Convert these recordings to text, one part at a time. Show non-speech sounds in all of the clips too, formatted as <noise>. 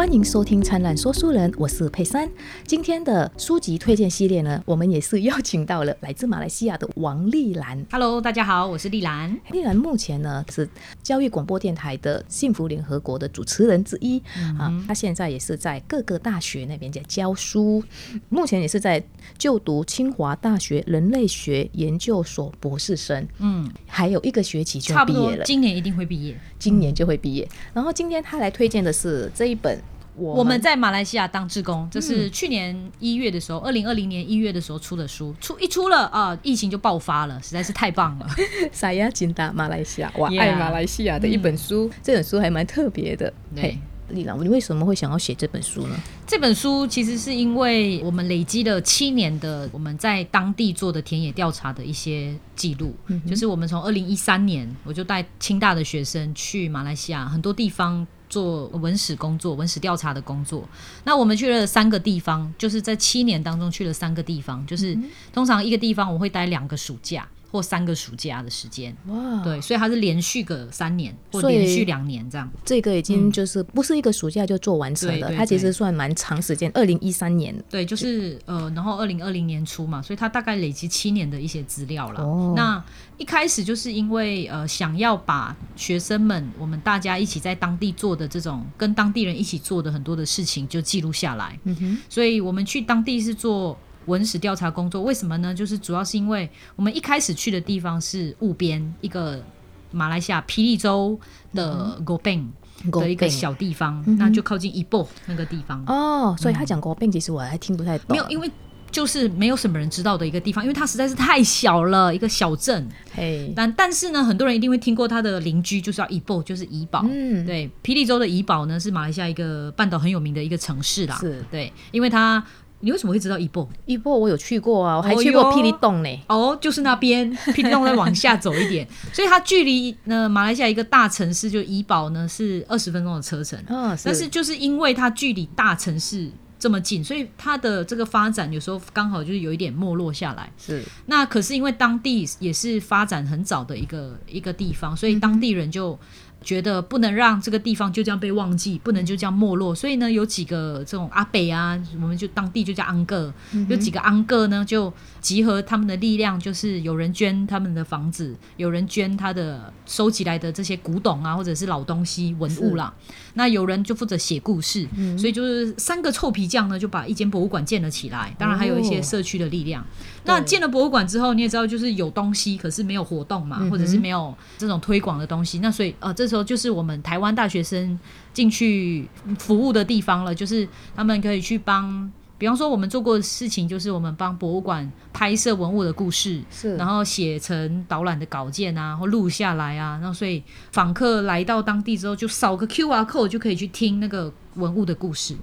欢迎收听《灿烂说书人》，我是佩珊。今天的书籍推荐系列呢，我们也是邀请到了来自马来西亚的王丽兰。Hello，大家好，我是丽兰。丽兰目前呢是教育广播电台的幸福联合国的主持人之一、啊，她现在也是在各个大学那边在教书，目前也是在就读清华大学人类学研究所博士生，嗯，还有一个学期就毕业了，今年一定会毕业。今年就会毕业。然后今天她来推荐的是这一本我我们在马来西亚当志工，这是去年一月的时候，二零二零年一月的时候出的书，出一出了啊，疫情就爆发了，实在是太棒了。<laughs> 撒亚金达马来西亚，我爱马来西亚的一本书。这本书还蛮特别的。对嘿，丽兰，你为什么会想要写这本书呢？这本书其实是因为我们累积了七年的我们在当地做的田野调查的一些记录，就是我们从二零一三年我就带清大的学生去马来西亚很多地方。做文史工作、文史调查的工作，那我们去了三个地方，就是在七年当中去了三个地方，就是通常一个地方我会待两个暑假或三个暑假的时间，哇，对，所以它是连续个三年或连续两年这样。这个已经就是不是一个暑假就做完成了，对对它其实算蛮长时间，二零一三年。对，就是呃，然后二零二零年初嘛，所以它大概累积七年的一些资料了。哦那一开始就是因为呃，想要把学生们我们大家一起在当地做的这种跟当地人一起做的很多的事情就记录下来，嗯哼，所以我们去当地是做。文史调查工作为什么呢？就是主要是因为我们一开始去的地方是务边一个马来西亚霹雳州的 Gobeng 的一个小地方，嗯那就靠近伊波那个地方。哦，所以他讲国病，其实我还听不太懂。没有，因为就是没有什么人知道的一个地方，因为它实在是太小了，一个小镇。嘿，但但是呢，很多人一定会听过他的邻居，就是要怡保，就是怡保。嗯，对，霹雳州的怡保呢是马来西亚一个半岛很有名的一个城市啦。是对，因为它，你为什么会知道怡保？一波我有去过啊，我还哦去过霹雳洞呢。哦，就是那边，<laughs> 霹雳洞再往下走一点，所以它距离呢马来西亚一个大城市就怡保呢是二十分钟的车程。哦，但是就是因为它距离大城市这么近，所以它的这个发展有时候刚好就是有一点没落下来。是那可是因为当地也是发展很早的一个一个地方，所以当地人就觉得不能让这个地方就这样被忘记，不能就这样没落。所以呢，有几个这种阿北啊，我们就当地就叫安哥，有几个安哥呢，就集合他们的力量，就是有人捐他们的房子，有人捐他的收集来的这些古董啊，或者是老东西文物啦。那有人就负责写故事，所以就是三个臭皮匠呢，就把一间博物馆建了起来。当然还有一些哦社区的力量。那建了博物馆之后，你也知道，就是有东西，可是没有活动嘛，或者是没有这种推广的东西。那所以呃，这时候就是我们台湾大学生进去服务的地方了，就是他们可以去帮。比方说，我们做过的事情就是我们帮博物馆拍摄文物的故事，是，然后写成导览的稿件啊，或录下来啊，然后所以访客来到当地之后，就扫个 Q R code 就可以去听那个文物的故事。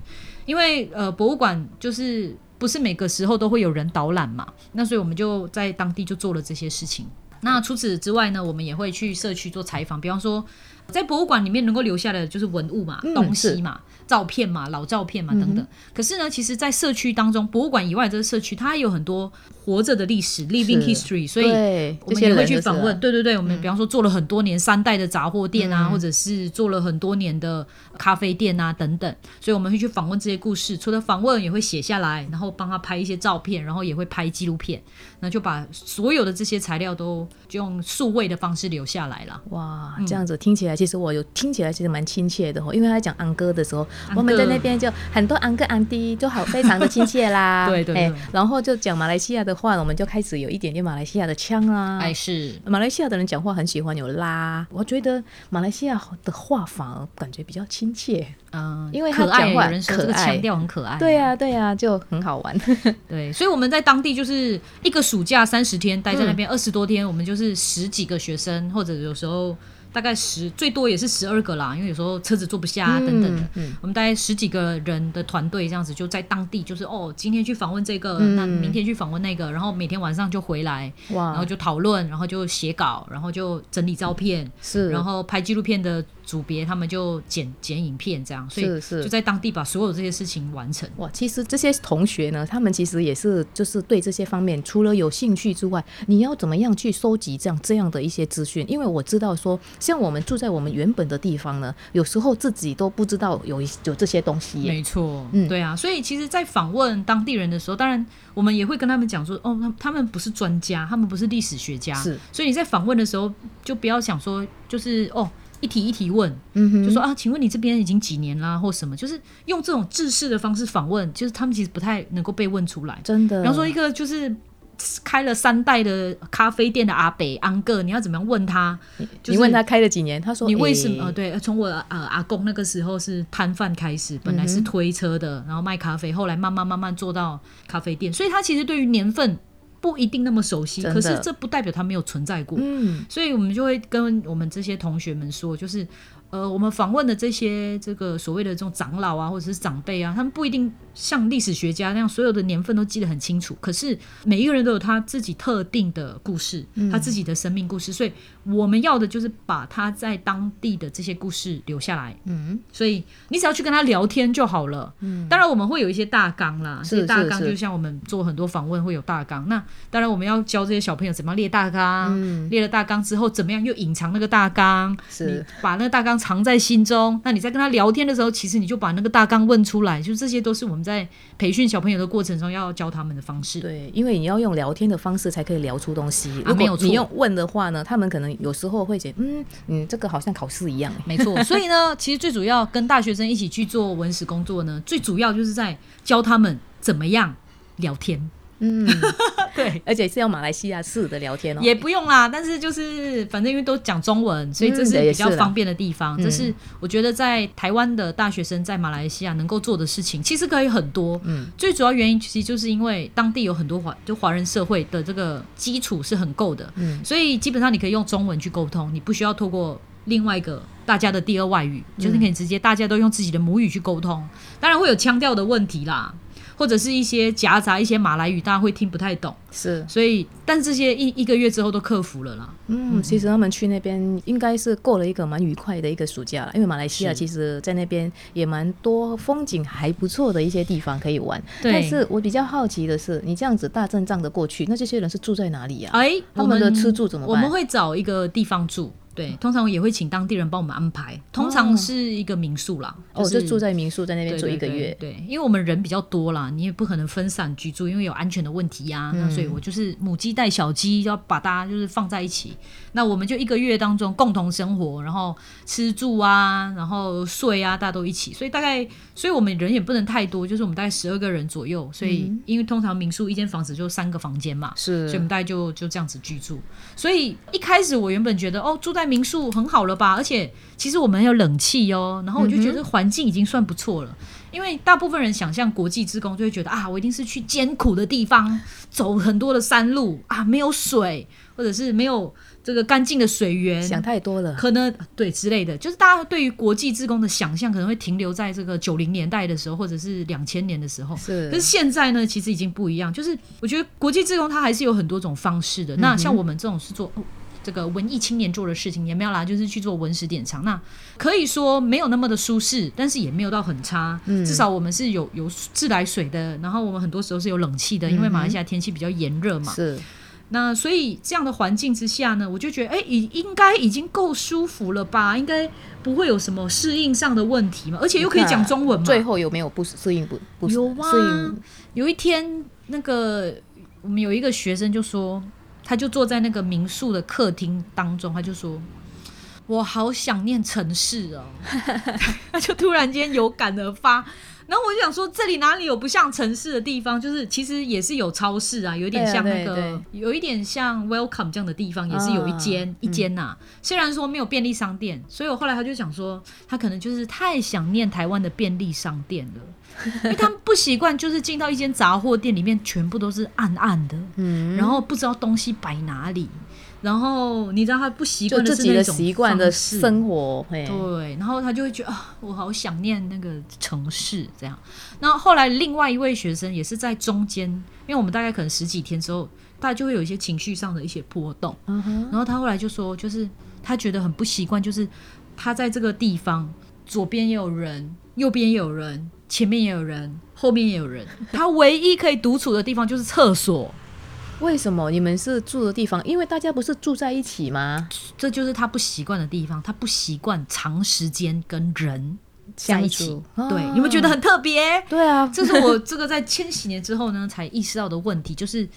因为呃，博物馆就是不是每个时候都会有人导览嘛，那所以我们就在当地就做了这些事情。那除此之外呢，我们也会去社区做采访，比方说在博物馆里面能够留下的就是文物嘛、嗯东西嘛、照片嘛、老照片嘛等等。可是呢，其实，在社区当中，博物馆以外的这个社区，它有很多活着的历史 （living history），所以我们也会去访问。啊对对对，我们比方说做了很多年三代的杂货店啊，嗯或者是做了很多年的咖啡店啊等等，所以我们会去访问这些故事。除了访问，也会写下来，然后帮他拍一些照片，然后也会拍纪录片，那就把所有的这些材料都就用数位的方式留下来了。哇，嗯这样子听起来，其实我有听起来其实蛮亲切的哦，因为他讲安哥的时候。我们在那边就很多安哥安弟，就好非常的亲切啦 <laughs> 对对对哎然后就讲马来西亚的话，我们就开始有一点点马来西亚的腔啊。哎，是马来西亚的人讲话很喜欢有拉，我觉得马来西亚的话反而感觉比较亲切。嗯，因为他可爱，讲话有人说这个可爱腔调很可爱。对呀、对呀、就很好玩。<laughs> 对，所以我们在当地就是一个暑假三十天待在那边二十多天，我们就是十几个学生，或者有时候大概十最多也是十二个啦，因为有时候车子坐不下、啊、等等的。嗯我们大概十几个人的团队这样子，就在当地，就是哦，今天去访问这个，嗯。那明天去访问那个，然后每天晚上就回来，然后就讨论，然后就写稿，然后就整理照片，是，然后拍纪录片的组别他们就剪剪影片这样，所以就在当地把所有这些事情完成。哇，其实这些同学呢，他们其实也是就是对这些方面除了有兴趣之外，你要怎么样去收集这样这样的一些资讯？因为我知道说，像我们住在我们原本的地方呢，有时候自己都不知道有一有这些东西。没错，嗯对啊，所以其实，在访问当地人的时候，当然我们也会跟他们讲说，哦，他他们不是专家，他们不是历史学家，是，所以你在访问的时候，就不要想说，就是哦。一题一题问，嗯哼，就说啊，请问你这边已经几年啦，或什么，就是用这种制式的方式访问，就是他们其实不太能够被问出来。真的，比方说一个就是开了三代的咖啡店的阿北安哥，你要怎么样问他？就是你问他开了几年，他说你为什么？对，从我呃阿公那个时候是摊贩开始，本来嗯是推车的，然后卖咖啡，后来慢慢慢慢做到咖啡店，所以他其实对于年份不一定那么熟悉，可是这不代表它没有存在过。嗯，所以我们就会跟我们这些同学们说，就是呃，我们访问的这些这个所谓的这种长老啊，或者是长辈啊，他们不一定像历史学家那样所有的年份都记得很清楚，可是每一个人都有他自己特定的故事，他自己的生命故事，所以我们要的就是把他在当地的这些故事留下来。嗯，所以你只要去跟他聊天就好了。嗯，当然我们会有一些大纲啦，这些大纲就像我们做很多访问会有大纲。那当然我们要教这些小朋友怎么样列大纲，列了大纲之后怎么样又隐藏那个大纲，是你把那个大纲藏在心中。那你在跟他聊天的时候，其实你就把那个大纲问出来，就这些都是我们在培训小朋友的过程中要教他们的方式。对，因为你要用聊天的方式才可以聊出东西。如啊没有你用问的话呢，他们可能有时候会觉得，嗯嗯，这个好像考试一样。<laughs> 没错，所以呢，其实最主要跟大学生一起去做文史工作呢，最主要就是在教他们怎么样聊天。嗯，对，<laughs> 而且是要马来西亚式的聊天哦。也不用啦，但是就是反正因为都讲中文，所以这嗯是比较方便的地方。嗯这是我觉得在台湾的大学生在马来西亚能够做的事情，其实可以很多。嗯，最主要原因其实就是因为当地有很多华就华人社会的这个基础是很够的，嗯所以基本上你可以用中文去沟通，你不需要透过另外一个大家的第二外语，就是可以直接大家都用自己的母语去沟通。当然会有腔调的问题啦，或者是一些夹杂一些马来语，大家会听不太懂。是，所以，但这些一一个月之后都克服了啦。嗯，其实他们去那边应该是过了一个蛮愉快的一个暑假了，因为马来西亚其实在那边也蛮多风景还不错的一些地方可以玩。对。但是我比较好奇的是，你这样子大阵仗的过去，那这些人是住在哪里呀、哎，他们的吃住怎么办？我们会找一个地方住，对，通常也会请当地人帮我们安排，通常是一个民宿啦。哦，是就住在民宿，在那边住一个月。对对，对因为我们人比较多啦，你也不可能分散居住，因为有安全的问题呀、嗯那所以我就是母鸡带小鸡，要把大家就是放在一起。那我们就一个月当中共同生活，然后吃住啊，然后睡啊，大家都一起。所以大概，所以我们人也不能太多，就是我们大概十二个人左右。所以、因为通常民宿一间房子就三个房间嘛，是所以我们大概就就这样子居住。所以一开始我原本觉得哦，住在民宿很好了吧，而且其实我们有冷气哦，然后我就觉得环境已经算不错了。因为大部分人想象国际职工就会觉得啊，我一定是去艰苦的地方，走很多的山路啊，没有水，或者是没有这个干净的水源，想太多了。可能对之类的，就是大家对于国际职工的想象可能会停留在这个九零年代的时候，或者是两千年的时候。是可是现在呢，其实已经不一样。就是我觉得国际志工它还是有很多种方式的。嗯那像我们这种是做、哦这个文艺青年做的事情，也没有啦，就是去做文史典藏。那可以说没有那么的舒适，但是也没有到很差。嗯至少我们是有有自来水的，然后我们很多时候是有冷气的，因为马来西亚天气比较炎热嘛。是，那所以这样的环境之下呢，我就觉得，哎，已应该已经够舒服了吧？应该不会有什么适应上的问题嘛？而且又可以讲中文嘛？最后有没有不适应不不有啊？有一天，那个我们有一个学生就说，他就坐在那个民宿的客厅当中，他就说。我好想念城市哦，<laughs> <laughs> 他就突然间有感而发，然后我就想说，这里哪里有不像城市的地方？就是其实也是有超市啊，有一点像那个，对对。有一点像 Welcome 这样的地方，也是有一间、啊一间呐、虽然说没有便利商店，所以我后来他就想说，他可能就是太想念台湾的便利商店了，<laughs> 因为他们不习惯，就是进到一间杂货店里面，全部都是暗暗的，嗯，然后不知道东西摆哪里，然后你知道他不习惯的自己的是那种习惯的生活，对，然后他就会觉得啊，我好想念那个城市这样。然后后来另外一位学生也是在中间，因为我们大概可能十几天之后，大家就会有一些情绪上的一些波动。嗯哼，然后他后来就说，就是他觉得很不习惯，就是他在这个地方，左边也有人，右边也有人，前面也有人，后面也有人，<laughs> 他唯一可以独处的地方就是厕所。为什么你们是住的地方？因为大家不是住在一起吗？这就是他不习惯的地方，他不习惯长时间跟人在一起。对，你们觉得很特别？对啊，这是我这个在千禧年之后呢才意识到的问题，就是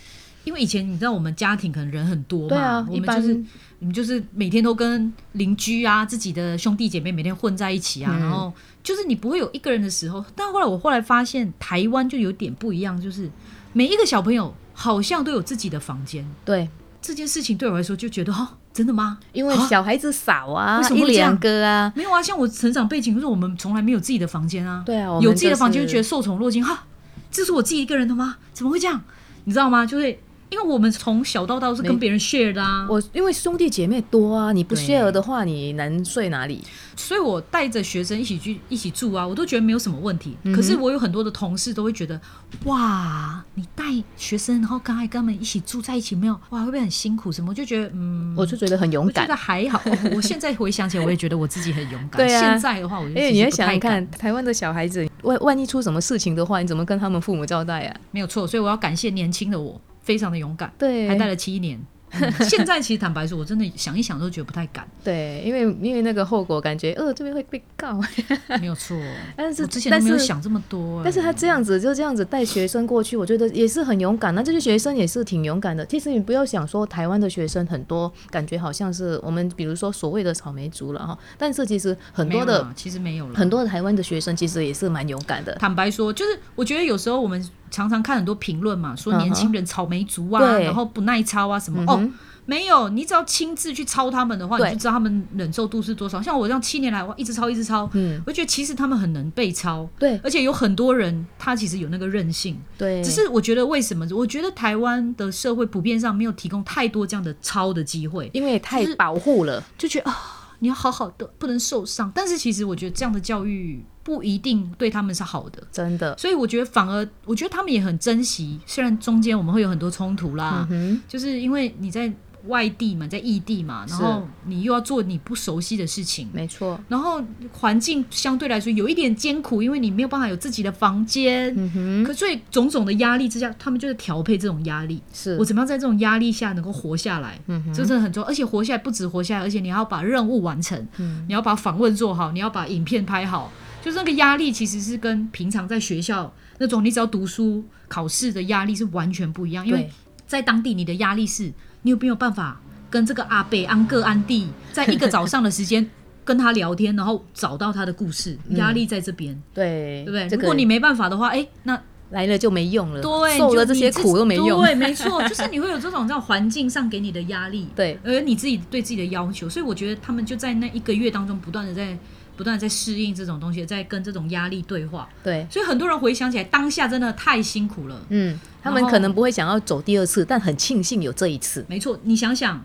因为以前你知道我们家庭可能人很多嘛，我们就是你们就是每天都跟邻居啊、自己的兄弟姐妹每天混在一起啊，然后就是你不会有一个人的时候。但后来我后来发现，台湾就有点不一样，就是每一个小朋友。好像都有自己的房间。对这件事情，对我来说就觉得哈，真的吗？因为小孩子少啊，一两个啊，没有啊。像我成长背景，就是我们从来没有自己的房间啊。对啊，有自己的房间就觉得受宠若惊哈，这是我自己一个人的吗？怎么会这样？你知道吗？就是。因为我们从小到大都是跟别人 share 的啊，我因为兄弟姐妹多啊，你不 share 的话，你能睡哪里？所以我带着学生一起去一起住啊，我都觉得没有什么问题。可是我有很多的同事都会觉得，哇，你带学生，然后刚才跟他们一起住在一起，没有哇，会不会很辛苦？什么？我就觉得，嗯，我就觉得很勇敢，觉得还好。我现在回想起来，我也觉得我自己很勇敢。<laughs> 对啊，现在的话，我因为你要想想看，台湾的小孩子，万万一出什么事情的话，你怎么跟他们父母交代啊？没有错，所以我要感谢年轻的我。非常的勇敢，对，还待了七年。<laughs> 现在其实坦白说，我真的想一想都觉得不太敢。对，因为因为那个后果，感觉呃这边会被告，<laughs> 没有错。但是之前都没有想这么多。但是他这样子就这样子带学生过去，我觉得也是很勇敢。那这些学生也是挺勇敢的。其实你不要想说台湾的学生很多，感觉好像是我们比如说所谓的草莓族了哈。但是其实很多的其实没有了，很多台湾的学生其实也是蛮勇敢的。坦白说，就是我觉得有时候我们常常看很多评论嘛，说年轻人草莓族啊，然后不耐操啊什么哦。没有，你只要亲自去抄他们的话，你就知道他们忍受度是多少。像我这样七年来，我一直抄，一直抄，嗯，我觉得其实他们很能被抄，对，而且有很多人他其实有那个韧性，对。只是我觉得为什么？我觉得台湾的社会普遍上没有提供太多这样的抄的机会，因为太保护了，就觉得啊，你要好好的，不能受伤。但是其实我觉得这样的教育不一定对他们是好的，真的。所以我觉得反而，我觉得他们也很珍惜，虽然中间我们会有很多冲突啦，就是因为你在。外地嘛，在异地嘛，然后你又要做你不熟悉的事情，没错。然后环境相对来说有一点艰苦，因为你没有办法有自己的房间。嗯哼。可所以种种的压力之下，他们就是调配这种压力。是我怎么样在这种压力下能够活下来？嗯哼。这真的很重要，而且活下来不止活下来，而且你要把任务完成，嗯，你要把访问做好，你要把影片拍好。就是那个压力其实是跟平常在学校那种你只要读书考试的压力是完全不一样，因为在当地你的压力是。你有没有办法跟这个阿北安个安弟在一个早上的时间跟他聊天，然后找到他的故事？压力在这边，对对不对？如果你没办法的话，哎，那来了就没用了，对，受了这些苦都没用。对，<laughs> 没错，就是你会有这种在环境上给你的压力，对，而你自己对自己的要求，所以我觉得他们就在那一个月当中不断的在不断在适应这种东西，在跟这种压力对话。对，所以很多人回想起来，当下真的太辛苦了。嗯。他们可能不会想要走第二次，但很庆幸有这一次。没错，你想想，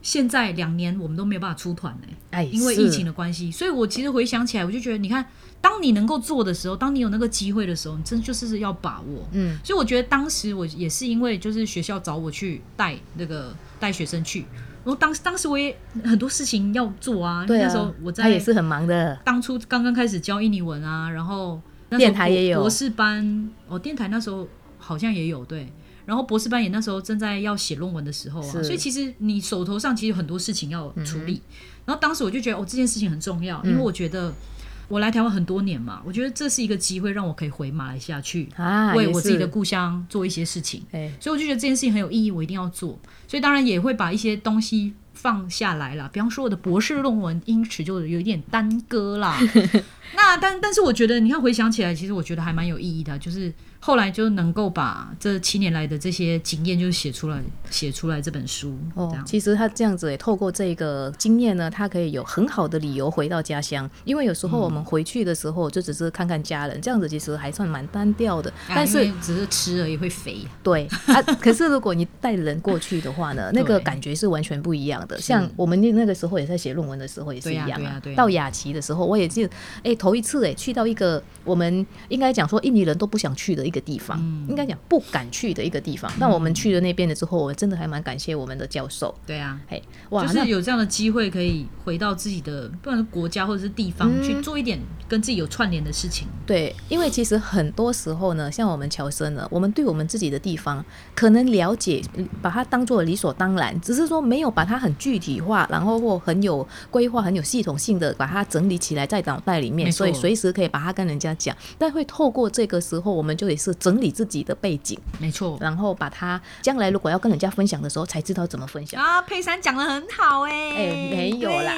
现在两年我们都没有办法出团呢，哎，因为疫情的关系。所以我其实回想起来，我就觉得，你看，当你能够做的时候，当你有那个机会的时候，你真就是要把握。嗯，所以我觉得当时我也是因为就是学校找我去带那个带学生去，然后当当时我也很多事情要做啊。对啊，那时候我在他也是很忙的。当初刚刚开始教印尼文啊，然后电台也有博士班哦，电台那时候。好像也有对，然后博士班也那时候正在要写论文的时候啊，所以其实你手头上其实有很多事情要处理。然后当时我就觉得哦，这件事情很重要，因为我觉得我来台湾很多年嘛，我觉得这是一个机会，让我可以回马来西亚去为我自己的故乡做一些事情。所以我就觉得这件事情很有意义，我一定要做。所以当然也会把一些东西放下来了，比方说我的博士论文，因此就有一点耽搁啦。<laughs> 那但但是我觉得，你看回想起来，其实我觉得还蛮有意义的，就是。后来就能够把这七年来的这些经验，就写出来，写出来这本书。哦，其实他这样子也透过这个经验呢，他可以有很好的理由回到家乡。因为有时候我们回去的时候，就只是看看家人，这样子其实还算蛮单调的。但是只是吃而已会肥。对啊，<laughs> 可是如果你带人过去的话呢，<laughs> 那个感觉是完全不一样的。像我们那那个时候也在写论文的时候也是一样对啊对啊对啊到雅琪的时候，我也记得，哎，头一次哎去到一个我们应该讲说印尼人都不想去的一个地方，嗯应该讲不敢去的一个地方。那我们去了那边了之后，我真的还蛮感谢我们的教授。对啊，嘿，哇，就那是有这样的机会可以回到自己的，不管是国家或者是地方，嗯去做一点跟自己有串联的事情。对，因为其实很多时候呢，像我们侨生呢，我们对我们自己的地方可能了解，把它当做理所当然，只是说没有把它很具体化，然后或很有规划、很有系统性的把它整理起来在脑袋里面，所以随时可以把它跟人家讲。但会透过这个时候，我们就也是整理自己的背景，没错。然后把它将来如果要跟人家分享的时候，才知道怎么分享。啊，佩珊讲的很好哎、哎没有啦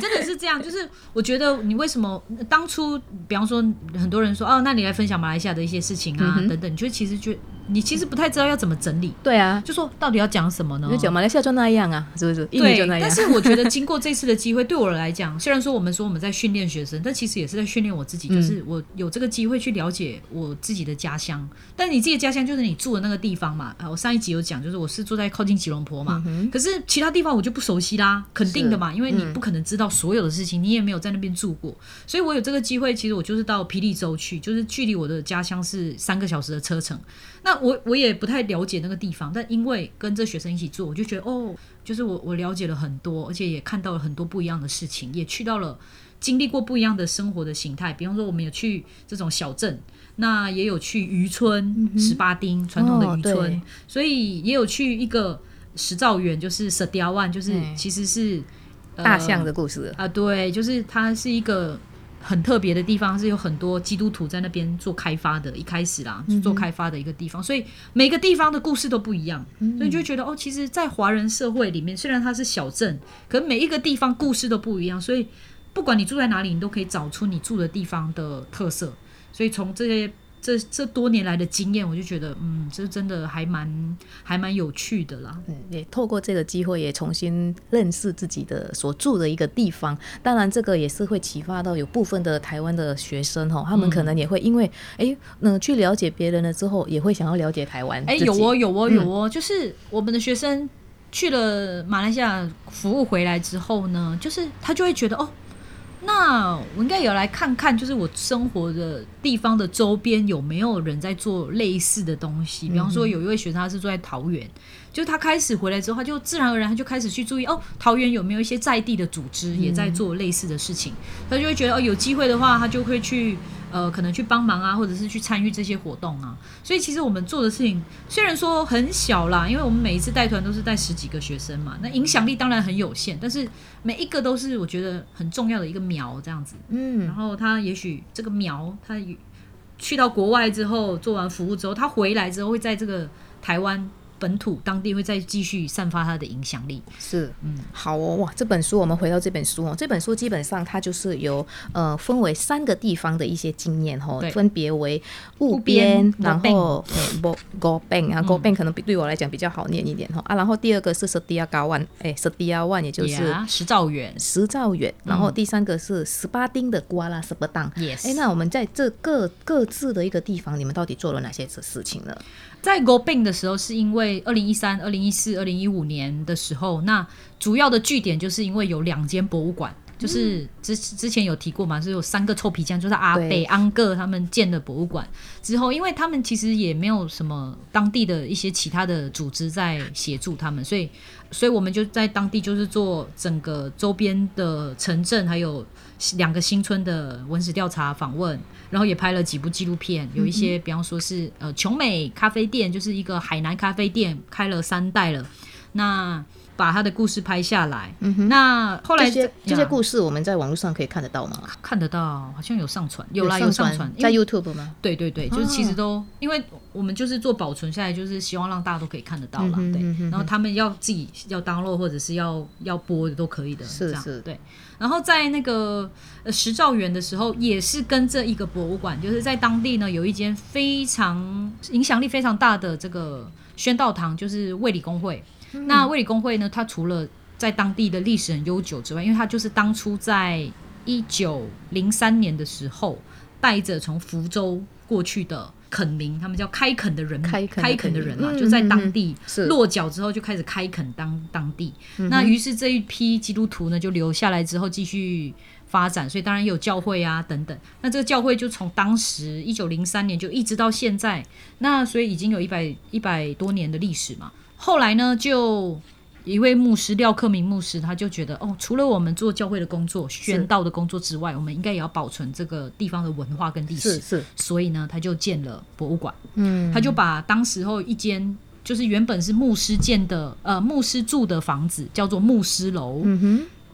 真的是这样。就是我觉得你为什么当初，比方说很多人说哦，那你来分享马来西亚的一些事情啊、嗯等等，你就其实就你其实不太知道要怎么整理，对啊，就说到底要讲什么呢？就讲马来西亚就那样啊，是不是？印尼对就那，样。但是我觉得经过这次的机会，对我来讲，虽然说我们说我们在训练学生，但其实也是在训练我自己，嗯就是我有这个机会去了解我自己的家乡。但你自己的家乡就是你住的那个地方嘛。啊，我上一集有讲，就是我是住在靠近吉隆坡嘛，嗯可是其他地方我就不熟悉啦，肯定的嘛，因为你不可能知道所有的事情，你也没有在那边住过，所以我有这个机会，其实我就是到霹雳州去，就是距离我的家乡是三个小时的车程。那我我也不太了解那个地方，但因为跟这学生一起做，我就觉得哦，就是我我了解了很多，而且也看到了很多不一样的事情，也去到了经历过不一样的生活的形态。比方说，我们有去这种小镇，那也有去渔村、十八丁传统的渔村，哦所以也有去一个石造园，就是蛇雕湾，就是嗯。其实是、呃大象的故事，啊，对，就是它是一个很特别的地方，是有很多基督徒在那边做开发的，一开始啦，做开发的一个地方，所以每个地方的故事都不一样，所以你就觉得哦，其实，在华人社会里面，虽然它是小镇，可每一个地方故事都不一样，所以不管你住在哪里，你都可以找出你住的地方的特色。所以从这些这这多年来的经验，我就觉得，嗯，这真的还蛮还蛮有趣的啦。嗯，也透过这个机会，也重新认识自己的所住的一个地方。当然，这个也是会启发到有部分的台湾的学生哈，他们可能也会因为哎，嗯、去了解别人了之后，也会想要了解台湾。哎，自己有哦，有哦，有哦，就是我们的学生去了马来西亚服务回来之后呢，就是他就会觉得哦。那我应该也要来看看，就是我生活的地方的周边有没有人在做类似的东西。比方说，有一位学生他是住在桃园，就他开始回来之后，他就自然而然他就开始去注意哦，桃园有没有一些在地的组织也在做类似的事情，他就会觉得哦，有机会的话，他就会去呃，可能去帮忙啊，或者是去参与这些活动啊。所以其实我们做的事情虽然说很小啦，因为我们每一次带团都是带十几个学生嘛，那影响力当然很有限，但是每一个都是我觉得很重要的一个苗这样子。嗯然嗯，后他也许这个苗，他去到国外之后做完服务之后，他回来之后会在这个台湾本土当地会再继续散发它的影响力。是，嗯。好哦，哇，这本书我们回到这本书哦，这本书基本上它就是由呃分为三个地方的一些经验哦，分别为务务边边，然后诶不高边啊，嗯。高边可能比对我来讲比较好念一点哈啊，然后第二个是十迪亚高湾，哎，十迪亚湾也就是呀石兆远。十兆远，然后第三个是十八丁的瓜拉什巴当。，yes，哎，那我们在这各各自的一个地方，你们到底做了哪些事情呢？在 Go Bing 的时候，是因为二零一三、二零一四、二零一五年的时候，那主要的据点就是因为有两间博物馆，就是之之前有提过嘛，是有三个臭皮匠，就是阿北、安哥他们建的博物馆。之后，因为他们其实也没有什么当地的一些其他的组织在协助他们，所以，所以我们就在当地就是做整个周边的城镇，还有两个新村的文史调查访问，然后也拍了几部纪录片，有一些比方说是呃琼美咖啡店，就是一个海南咖啡店，开了三代了，那把他的故事拍下来。那后来这些这些故事我们在网络上可以看得到吗？看得到，好像有上传，有啦，有上上传，在 YouTube 吗？对对对，就是哦其实都，因为我们就是做保存下来，就是希望让大家都可以看得到啦，对。然后他们要自己要 download 或者是要要播的都可以的，这样是是对。然后在那个呃石兆园的时候，也是跟这一个博物馆，就是在当地呢有一间非常影响力非常大的这个宣道堂，就是卫理公会。嗯那卫理公会呢，它除了在当地的历史很悠久之外，因为它就是当初在一九零三年的时候，带着从福州过去的垦民，他们叫开垦的人，开垦的人嘛，嗯就在嗯当地落脚之后就开始开垦当当地。嗯那于是这一批基督徒呢，就留下来之后继续发展，所以当然也有教会啊等等。那这个教会就从当时一九零三年就一直到现在，那所以已经有一百一百多年的历史嘛。后来呢，就一位牧师廖克明牧师，他就觉得哦，除了我们做教会的工作、宣道的工作之外，我们应该也要保存这个地方的文化跟历史。是是，所以呢，他就建了博物馆。嗯，他就把当时候一间就是原本是牧师建的呃牧师住的房子，叫做牧师楼。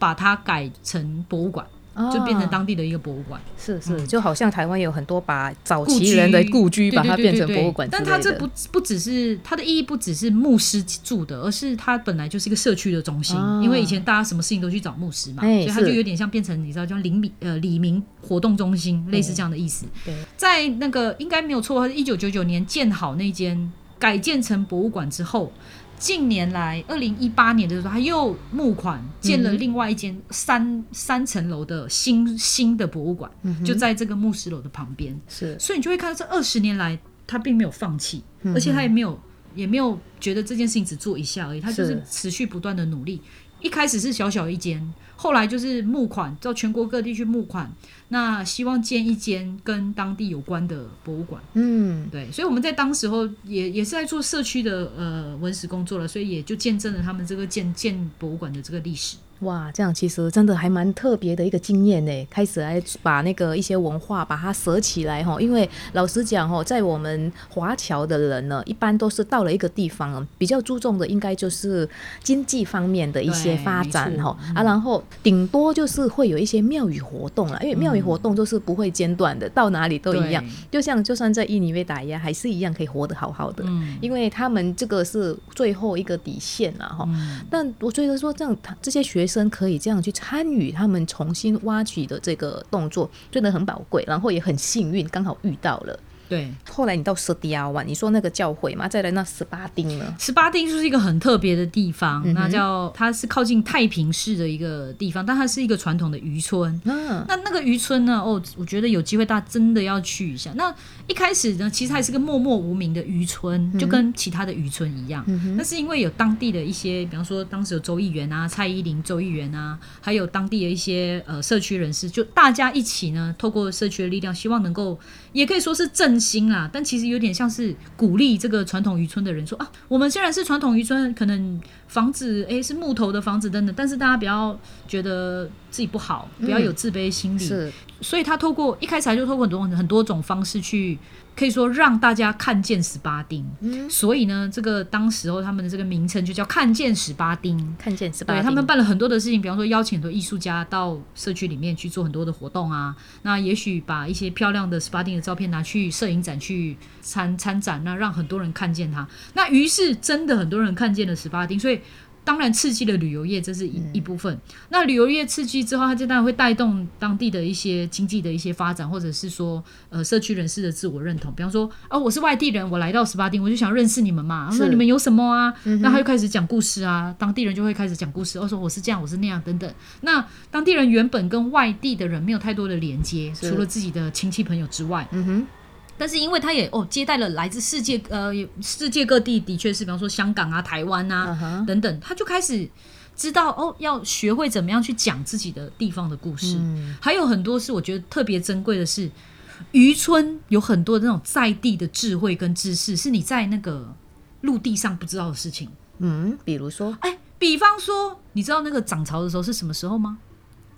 把它改成博物馆，哦就变成当地的一个博物馆。是是，就好像台湾有很多把早期人的故居，把它变成博物馆。但它这不不只是它的意义，不只是牧师住的，而是它本来就是一个社区的中心。哦因为以前大家什么事情都去找牧师嘛，哎所以它就有点像变成你知道叫黎明呃黎明活动中心，类似这样的意思。对，在那个应该没有错，它是一九九九年建好那间改建成博物馆之后。近年来，二零一八年的时候，他又募款建了另外一间三、三层楼的新新的博物馆，就在这个牧师楼的旁边。是。所以你就会看到这二十年来，他并没有放弃，而且他也没有也没有觉得这件事情只做一下而已，他就是。是持续不断的努力。一开始是小小一间，后来就是募款，到全国各地去募款，那希望建一间跟当地有关的博物馆。嗯，对，所以我们在当时候也也是在做社区的呃文史工作了，所以也就见证了他们这个建建博物馆的这个历史。哇，这样其实真的还蛮特别的一个经验呢。开始来把那个一些文化把它舍起来哈，因为老实讲哈，在我们华侨的人呢，一般都是到了一个地方，比较注重的应该就是经济方面的一些发展哈啊，然后顶多就是会有一些庙宇活动了，因为庙宇活动都是不会间断的，到哪里都一样。就像就算在印尼被打压，还是一样可以活得好好的，嗯因为他们这个是最后一个底线了哈。嗯但我觉得说这样，他这些学生可以这样去参与他们重新挖掘的这个动作，真的很宝贵，然后也很幸运，刚好遇到了。对，后来你到蛇迪亚湾，你说那个教会嘛，再来那十八丁呢？十八丁就是一个很特别的地方，嗯那叫它是靠近太平市的一个地方，但它是一个传统的渔村。嗯，那那个渔村呢？哦，我觉得有机会大家真的要去一下。那一开始呢，其实还是个默默无名的渔村，就跟其他的渔村一样。那是因为有当地的一些，比方说当时有周议员啊、蔡依林周议员啊，还有当地的一些呃社区人士，就大家一起呢，透过社区的力量，希望能够也可以说是振兴啦，但其实有点像是鼓励这个传统渔村的人说啊，我们虽然是传统渔村，可能房子诶是木头的房子等等，但是大家不要觉得自己不好，不要有自卑心理。是所以他透过一开始他就透过很多很多种方式去，可以说让大家看见十八丁。嗯所以呢，这个当时候他们的这个名称就叫看见十八丁。看见十八丁，对他们办了很多的事情，比方说邀请很多艺术家到社区里面去做很多的活动啊。那也许把一些漂亮的十八丁的照片拿去摄影展去参参展，那让很多人看见它。那于是真的很多人看见了十八丁，所以当然刺激了旅游业，这是一、一部分。那旅游业刺激之后，它就当然会带动当地的一些经济的一些发展，或者是说呃社区人士的自我认同。比方说，哦，我是外地人，我来到十八丁，我就想认识你们嘛。是说你们有什么啊？那他就开始讲故事啊，当地人就会开始讲故事，哦，说我是这样，我是那样等等。那当地人原本跟外地的人没有太多的连接，除了自己的亲戚朋友之外，嗯哼，但是因为他也哦接待了来自世界呃世界各地，的确是比方说香港啊、台湾啊、等等，他就开始知道哦要学会怎么样去讲自己的地方的故事。嗯还有很多是我觉得特别珍贵的是，渔村有很多那种在地的智慧跟知识，是你在那个陆地上不知道的事情。嗯，比如说哎，比方说，你知道那个涨潮的时候是什么时候吗？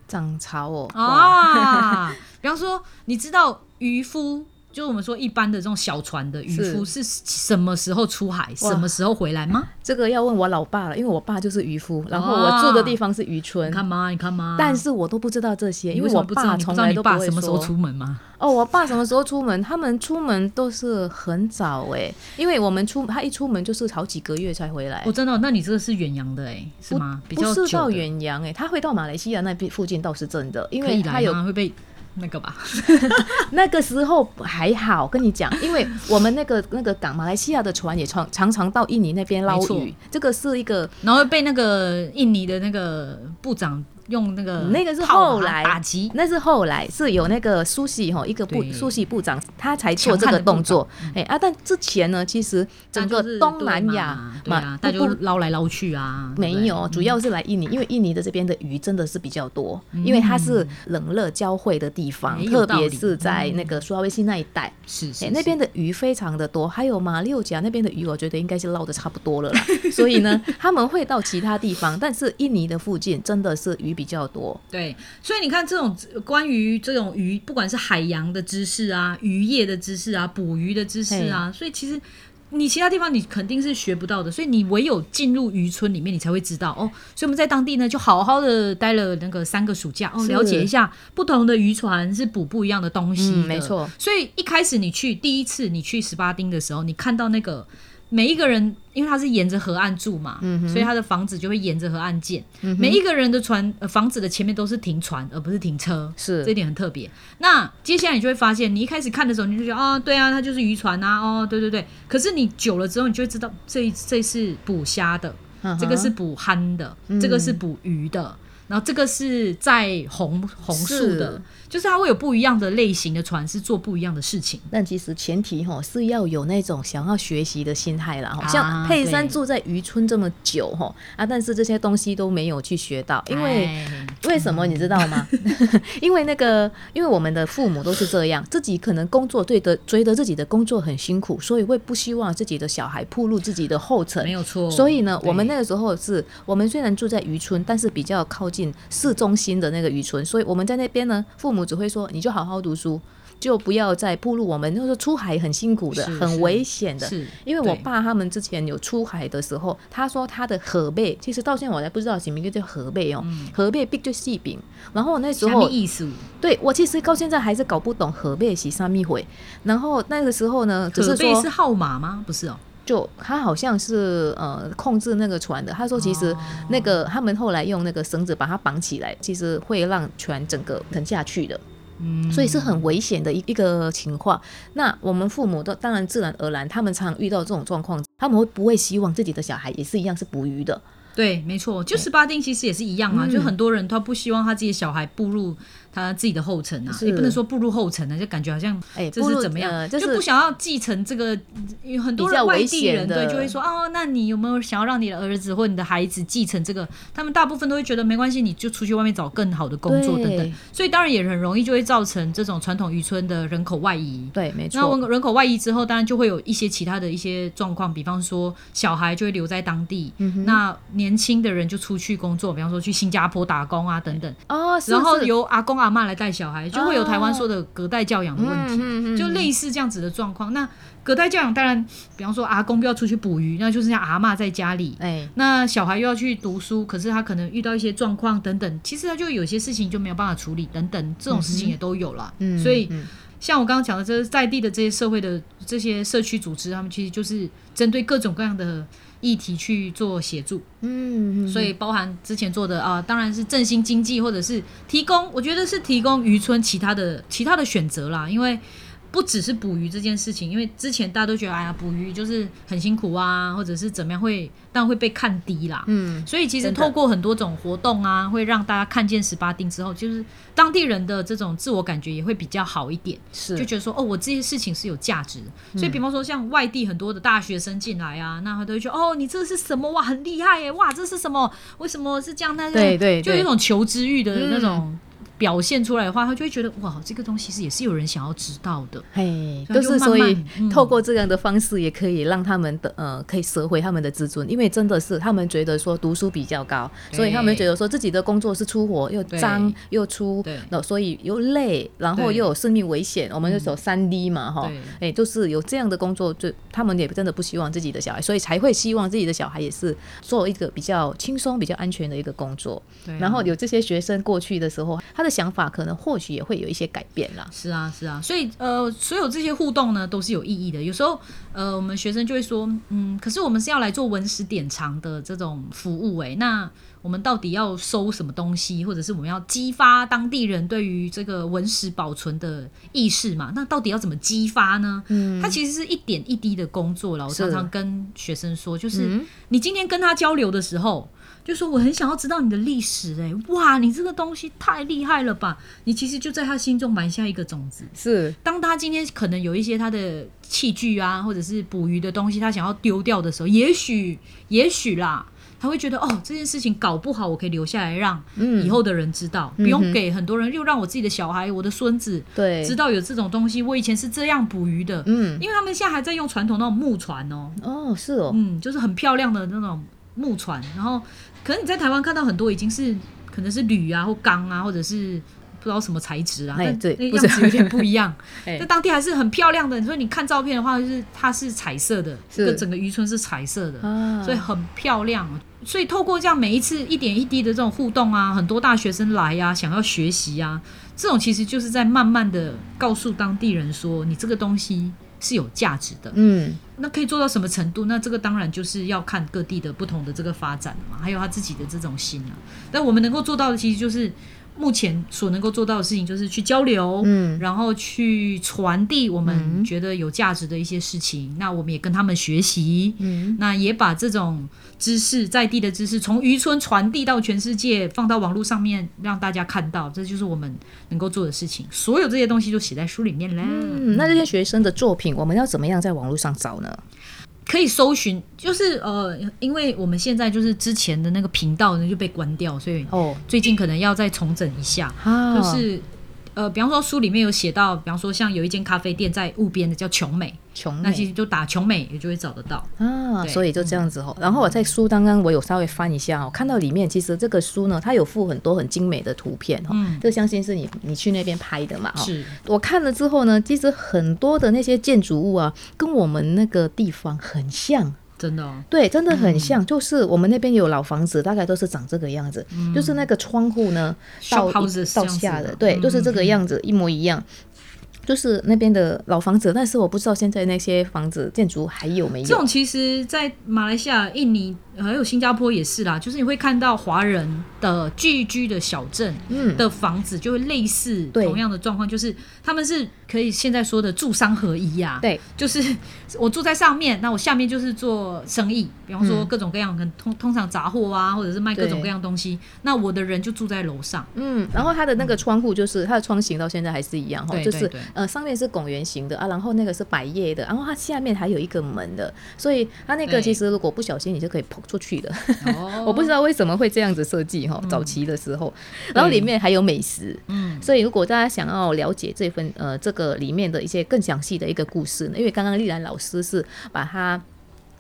涨潮哦，哇，啊，比方说，你知道渔夫，就我们说一般的这种小船的渔夫是什么时候出海，什么时候回来吗？这个要问我老爸了，因为我爸就是渔夫，然后我住的地方是渔村你。看嘛，你看嘛。但是我都不知道这些，因为我？爸从来都不会爸什么时候说出门吗？哦，我爸什么时候出门？他们出门都是很早哎，因为我们出他一出门就是好几个月才回来我、，真的哦，那你这个是远洋的哎，是吗？比不较是到远洋哎，他会到马来西亚那边附近倒是真的，因为他有吗会被那个吧？<laughs> 那个时候还好，跟你讲，因为我们那个那个港马来西亚的船也常常常到印尼那边捞鱼，这个是一个然后被那个印尼的那个部长用那个那个是后来打击，那是后来是有那个苏西哈一个部苏西部长他才做这个动作，哎啊，但之前呢，其实整个东南亚嘛对啊，大家不就捞来捞去啊，没有，主要是来印尼，因为印尼的这边的鱼真的是比较多，因为它是冷热交汇的地方，特别是在那个苏拉威西那一带，是是哎、那边的鱼非常的多，还有马六甲那边的鱼，我觉得应该是捞的差不多了啦。<laughs> 所以呢，他们会到其他地方，但是印尼的附近真的是鱼比较多。对，所以你看这种关于这种鱼，不管是海洋的知识啊、渔业的知识啊、捕鱼的知识啊，所以其实你其他地方你肯定是学不到的，所以你唯有进入渔村里面，你才会知道哦。所以我们在当地呢，就好好的待了那个三个暑假哦，了解一下不同的渔船是捕不一样的东西的、嗯没错所以一开始你去第一次你去十八丁的时候，你看到那个。每一个人，因为他是沿着河岸住嘛，所以他的房子就会沿着河岸建。每一个人的船、呃、房子的前面都是停船，而不是停车，是这一点很特别。那接下来你就会发现，你一开始看的时候，你就觉得哦，对啊，它就是渔船啊，哦，对对对。可是你久了之后，你就会知道这一这是捕虾的，嗯这个是捕憨的，这个是捕鱼的。然后这个是在红红树的是，就是它会有不一样的类型的船，是做不一样的事情。但其实前提哈是要有那种想要学习的心态啦。哈、啊像佩珊住在渔村这么久哈啊，但是这些东西都没有去学到，因为。哎为什么你知道吗？<laughs> 因为那个，因为我们的父母都是这样，自己可能工作对的，觉得自己的工作很辛苦，所以会不希望自己的小孩铺路自己的后尘没。有错。所以呢，我们那个时候是我们虽然住在渔村，但是比较靠近市中心的那个渔村，所以我们在那边呢，父母只会说你就好好读书，就不要再步入我们那时候出海很辛苦的，很危险的。是因为我爸他们之前有出海的时候，他说他的河背，其实到现在我还不知道什么一个叫河背哦，河背 big 就细饼。然后那时候？对我其实到现在还是搞不懂河背是啥咪回。然后那个时候呢，只是说是号码吗？不是哦。就他好像是呃控制那个船的，他说其哦实那个、他们后来用那个绳子把它绑起来，其实会让船整个沉下去的。嗯所以是很危险的一一个情况。那我们父母都当然自然而然，他们常常遇到这种状况，他们会不会希望自己的小孩也是一样是捕鱼的？对，没错，就十八丁其实也是一样啊，嗯就很多人他不希望他自己的小孩步入他自己的后尘啊，是。也不能说步入后尘啊，就感觉好像哎，这是怎么样，呃就是不想要继承这个。有很多比较危人外地人对就会说哦，那你有没有想要让你的儿子或你的孩子继承这个？他们大部分都会觉得没关系，你就出去外面找更好的工作等等，所以当然也很容易就会造成这种传统渔村的人口外移。对，没那错，人人口外移之后，当然就会有一些其他的一些状况，比方说小孩就会留在当地，嗯那年轻的人就出去工作，比方说去新加坡打工啊等等，哦，是然后由阿公阿妈来带小孩，就会有台湾说的隔代教养的问题，就类似这样子的状况。那隔代教养当然，比方说阿公不要出去捕鱼，那就是像阿妈在家里。哎，那小孩又要去读书，可是他可能遇到一些状况等等，其实他就有些事情就没有办法处理等等，这种事情也都有了。嗯所以嗯像我刚刚讲的，这在地的这些社会的这些社区组织，他们其实就是针对各种各样的议题去做协助，嗯，嗯所以包含之前做的啊、当然是振兴经济，或者是提供，我觉得是提供渔村其他的其他的选择啦，因为。不只是捕鱼这件事情，因为之前大家都觉得，哎呀，捕鱼就是很辛苦啊，或者是怎么样会，当然会被看低啦。嗯，所以其实透过很多种活动啊，会让大家看见十八丁之后，就是当地人的这种自我感觉也会比较好一点。是就觉得说，哦，我这些事情是有价值的。所嗯以，比方说像外地很多的大学生进来啊，那他都会觉得，哦，你这是什么哇，很厉害耶，哇，这是什么？为什么是这样？那对对对就有一种求知欲的那嗯种表现出来的话，他就会觉得，哇，这个东西是也是有人想要知道的。嘿，就是所以嗯。透过这样的方式，也可以让他们的呃，可以折回他们的自尊，因为真的是他们觉得说读书比较高，所以他们觉得说自己的工作是出活又脏又粗对，那所以又累，然后又有生命危险，我们就走三 D 嘛哈。对，哎，就是有这样的工作，就他们也真的不希望自己的小孩，所以才会希望自己的小孩也是做一个比较轻松、比较安全的一个工作。对啊、然后有这些学生过去的时候，他的的想法可能或许也会有一些改变啦。是啊，是啊，所以呃，所有这些互动呢都是有意义的。有时候呃，我们学生就会说，嗯，可是我们是要来做文史典藏的这种服务，诶，那我们到底要收什么东西，或者是我们要激发当地人对于这个文史保存的意识嘛？那到底要怎么激发呢？嗯，它其实是一点一滴的工作了。我常常跟学生说，就是你今天跟他交流的时候。就说我很想要知道你的历史，哎，哇，你这个东西太厉害了吧！你其实就在他心中埋下一个种子。是，当他今天可能有一些他的器具啊，或者是捕鱼的东西，他想要丢掉的时候，也许，也许啦，他会觉得哦，这件事情搞不好我可以留下来，让以后的人知道，不用给很多人，又让我自己的小孩、我的孙子对知道有这种东西。我以前是这样捕鱼的，嗯，因为他们现在还在用传统那种木船哦，哦，是哦，嗯，就是很漂亮的那种木船，然后。可能你在台湾看到很多已经是可能是铝啊或钢啊，或者是不知道什么材质啊，但那样子有点不一样。<laughs> 在当地还是很漂亮的。所以你看照片的话，就是它是彩色的，这个整个渔村是彩色的，所以很漂亮。所以透过这样每一次一点一滴的这种互动啊，很多大学生来呀，想要学习啊，这种其实就是在慢慢的告诉当地人说，你这个东西。是有价值的，嗯，那可以做到什么程度？那这个当然就是要看各地的不同的这个发展嘛，还有他自己的这种心啊。但我们能够做到的，其实就是。目前所能够做到的事情就是去交流，嗯，然后去传递我们觉得有价值的一些事情。那我们也跟他们学习，嗯，那也把这种知识在地的知识从渔村传递到全世界，放到网络上面让大家看到，这就是我们能够做的事情。所有这些东西都写在书里面啦。嗯，那这些学生的作品，我们要怎么样在网络上找呢？可以搜寻，就是呃，因为我们现在就是之前的那个频道呢就被关掉，所以哦，最近可能要再重整一下，就是。呃，比方说书里面有写到，比方说像有一间咖啡店在雾边的叫琼美，琼那其实就打琼美也就会找得到啊，所以就这样子哦。然后我在书刚刚我有稍微翻一下哦，看到里面其实这个书呢，它有附很多很精美的图片哈，这相信是你你去那边拍的嘛？是。我看了之后呢，其实很多的那些建筑物啊，跟我们那个地方很像。真的，对，真的很像，就是我们那边有老房子，大概都是长这个样子，就是那个窗户呢，到到下的，对，就是这个样子，一模一样。就是那边的老房子，但是我不知道现在那些房子建筑还有没有。这种其实，在马来西亚、印尼还有新加坡也是啦，就是你会看到华人的聚居的小镇的房子，就会类似同样的状况，就是他们是可以现在说的住商合一呀。对，就是我住在上面，那我下面就是做生意，比方说各种各样跟通通常杂货啊，或者是卖各种各样东西，那我的人就住在楼上。嗯，然后它的那个窗户就是它的窗型到现在还是一样哈，就是。呃，上面是拱圆形的啊，然后那个是百叶的，然后它下面还有一个门的，所以它那个其实如果不小心，你就可以跑出去的。<laughs> 我不知道为什么会这样子设计哈，早期的时候，然后里面还有美食，嗯，所以如果大家想要了解这份呃这个里面的一些更详细的一个故事呢，因为刚刚丽兰老师是把它。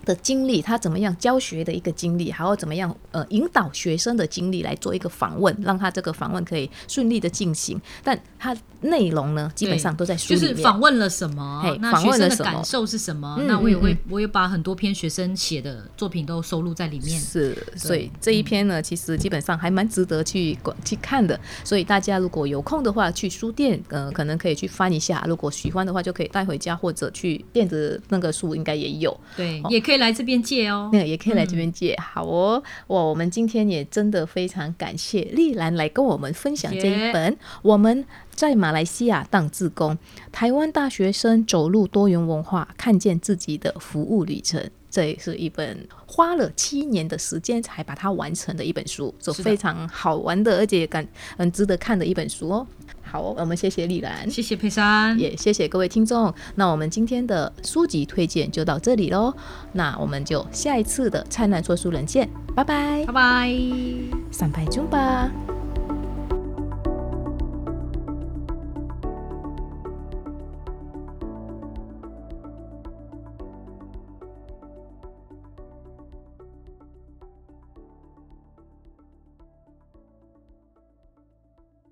的经历，他怎么样教学的一个经历，还有怎么样呃引导学生的经历来做一个访问，让他这个访问可以顺利的进行。但他内容呢，基本上都在书里面。就是访问了什么？那学生的感受是什么？那我也会，我也把很多篇学生写的作品都收录在里面。是，所以这一篇呢，其实基本上还蛮值得去去看的。所以大家如果有空的话，去书店呃，可能可以去翻一下。如果喜欢的话，就可以带回家，或者去电子那个书应该也有。对，也可。可以来这边借哦，那也可以来这边借。好哦，哇，我们今天也真的非常感谢丽兰来跟我们分享这一本我们在马来西亚当志工，台湾大学生走入多元文化，看见自己的服务旅程。这也是一本花了七年的时间才把它完成的一本书，是非常好玩的，而且感很值得看的一本书哦。好，我们谢谢丽兰，谢谢佩珊，也谢谢各位听众。那我们今天的书籍推荐就到这里喽。那我们就下一次的灿烂说书人见，拜拜，拜拜，三拜中吧。